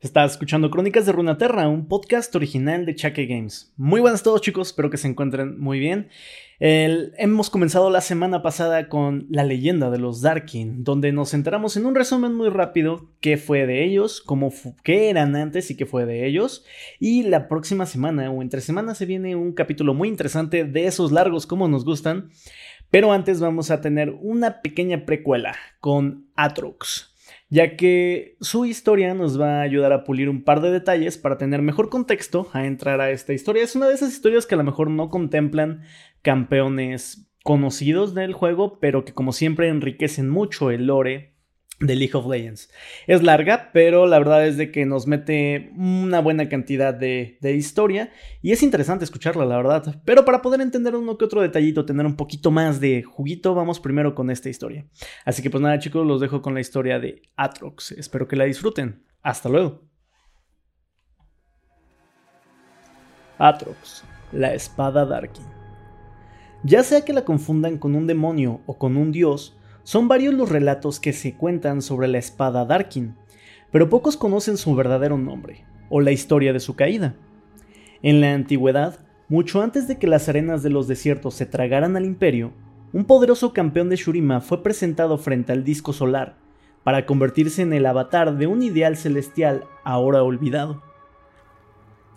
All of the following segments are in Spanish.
Estás escuchando Crónicas de Runaterra, un podcast original de Chaque Games. Muy buenas a todos chicos, espero que se encuentren muy bien. hemos comenzado la semana pasada con la leyenda de los Darkin, donde nos enteramos en un resumen muy rápido qué fue de ellos, cómo qué eran antes y qué fue de ellos. Y la próxima semana o entre semanas se viene un capítulo muy interesante de esos largos como nos gustan. Pero antes vamos a tener una pequeña precuela con Atrox ya que su historia nos va a ayudar a pulir un par de detalles para tener mejor contexto a entrar a esta historia. Es una de esas historias que a lo mejor no contemplan campeones conocidos del juego, pero que como siempre enriquecen mucho el lore de League of Legends. Es larga, pero la verdad es de que nos mete una buena cantidad de, historia y es interesante escucharla, la verdad. Pero para poder entender uno que otro detallito, tener un poquito más de juguito, vamos primero con esta historia. Así que pues nada chicos, los dejo con la historia de Atrox. Espero que la disfruten. Hasta luego. Atrox, la espada Darkin. Ya sea que la confundan con un demonio o con un dios, son varios los relatos que se cuentan sobre la espada Darkin, pero pocos conocen su verdadero nombre o la historia de su caída. En la antigüedad, mucho antes de que las arenas de los desiertos se tragaran al imperio, un poderoso campeón de Shurima fue presentado frente al disco solar para convertirse en el avatar de un ideal celestial ahora olvidado.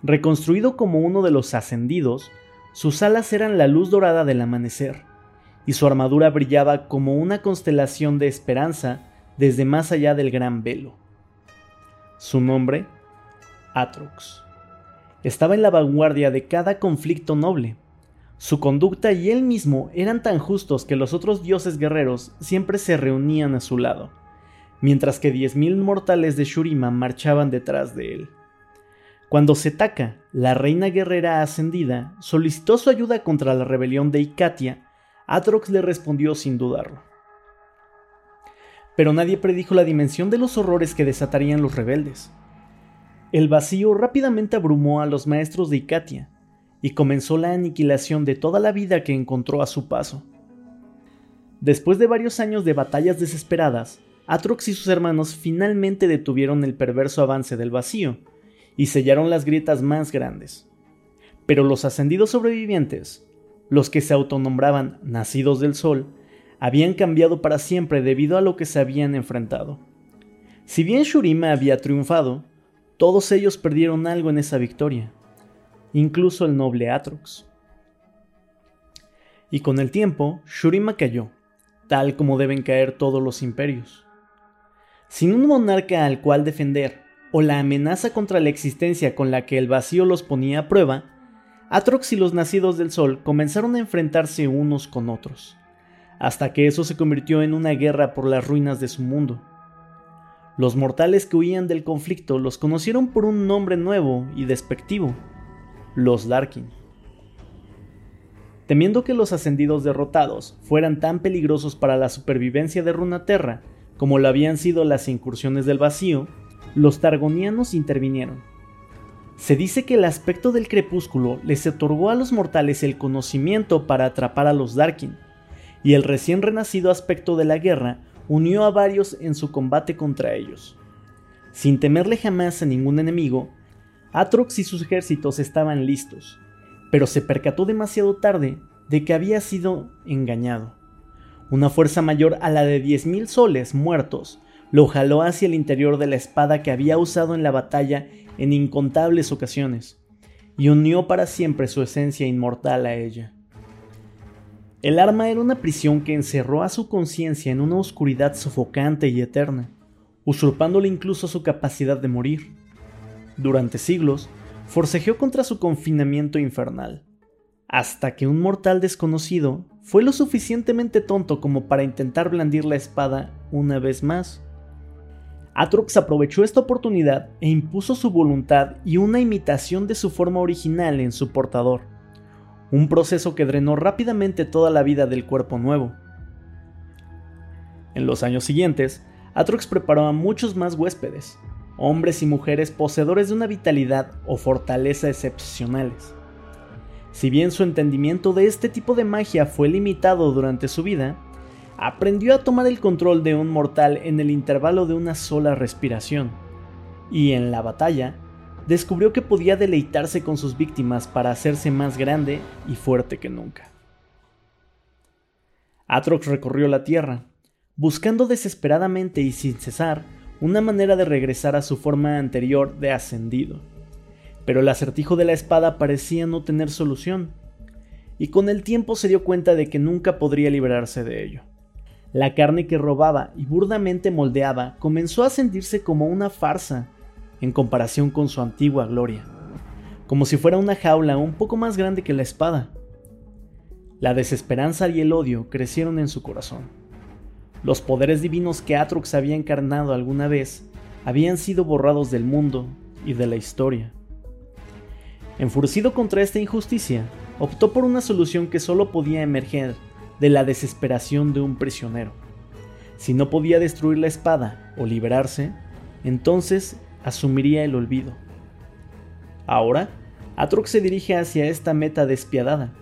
Reconstruido como uno de los ascendidos, sus alas eran la luz dorada del amanecer, y su armadura brillaba como una constelación de esperanza desde más allá del gran velo. Su nombre, Atrox. Estaba en la vanguardia de cada conflicto noble. Su conducta y él mismo eran tan justos que los otros dioses guerreros siempre se reunían a su lado, mientras que 10.000 mortales de Shurima marchaban detrás de él. Cuando Setaka, la reina guerrera ascendida, solicitó su ayuda contra la rebelión de Ikatia, Atrox le respondió sin dudarlo. Pero nadie predijo la dimensión de los horrores que desatarían los rebeldes. El vacío rápidamente abrumó a los maestros de Icatia, y comenzó la aniquilación de toda la vida que encontró a su paso. Después de varios años de batallas desesperadas, Atrox y sus hermanos finalmente detuvieron el perverso avance del vacío y sellaron las grietas más grandes. Pero los ascendidos sobrevivientes los que se autonombraban nacidos del sol, habían cambiado para siempre debido a lo que se habían enfrentado. Si bien Shurima había triunfado, todos ellos perdieron algo en esa victoria, incluso el noble Atrox. Y con el tiempo, Shurima cayó, tal como deben caer todos los imperios. Sin un monarca al cual defender, o la amenaza contra la existencia con la que el vacío los ponía a prueba, Atrox y los nacidos del sol comenzaron a enfrentarse unos con otros, hasta que eso se convirtió en una guerra por las ruinas de su mundo. Los mortales que huían del conflicto los conocieron por un nombre nuevo y despectivo, los Darkin. Temiendo que los ascendidos derrotados fueran tan peligrosos para la supervivencia de Runaterra como lo habían sido las incursiones del vacío, los Targonianos intervinieron se dice que el aspecto del crepúsculo les otorgó a los mortales el conocimiento para atrapar a los Darkin, y el recién renacido aspecto de la guerra unió a varios en su combate contra ellos. Sin temerle jamás a ningún enemigo, Atrox y sus ejércitos estaban listos, pero se percató demasiado tarde de que había sido engañado. Una fuerza mayor a la de 10.000 soles muertos lo jaló hacia el interior de la espada que había usado en la batalla en incontables ocasiones, y unió para siempre su esencia inmortal a ella. El arma era una prisión que encerró a su conciencia en una oscuridad sofocante y eterna, usurpándole incluso su capacidad de morir. Durante siglos, forcejeó contra su confinamiento infernal, hasta que un mortal desconocido fue lo suficientemente tonto como para intentar blandir la espada una vez más Atrox aprovechó esta oportunidad e impuso su voluntad y una imitación de su forma original en su portador, un proceso que drenó rápidamente toda la vida del cuerpo nuevo. En los años siguientes, Atrox preparó a muchos más huéspedes, hombres y mujeres poseedores de una vitalidad o fortaleza excepcionales. Si bien su entendimiento de este tipo de magia fue limitado durante su vida, aprendió a tomar el control de un mortal en el intervalo de una sola respiración, y en la batalla descubrió que podía deleitarse con sus víctimas para hacerse más grande y fuerte que nunca. Atrox recorrió la tierra, buscando desesperadamente y sin cesar una manera de regresar a su forma anterior de ascendido. Pero el acertijo de la espada parecía no tener solución, y con el tiempo se dio cuenta de que nunca podría librarse de ello. La carne que robaba y burdamente moldeaba comenzó a sentirse como una farsa en comparación con su antigua gloria, como si fuera una jaula un poco más grande que la espada. La desesperanza y el odio crecieron en su corazón. Los poderes divinos que Atrox había encarnado alguna vez habían sido borrados del mundo y de la historia. Enfurecido contra esta injusticia, optó por una solución que solo podía emerger de la desesperación de un prisionero. Si no podía destruir la espada o liberarse, entonces asumiría el olvido. Ahora, Atrox se dirige hacia esta meta despiadada,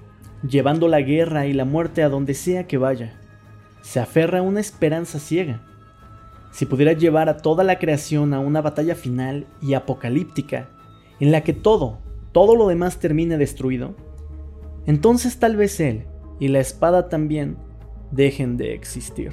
llevando la guerra y la muerte a donde sea que vaya. Se aferra a una esperanza ciega. Si pudiera llevar a toda la creación a una batalla final y apocalíptica, en la que todo, todo lo demás termine destruido, entonces tal vez él y la espada también dejen de existir.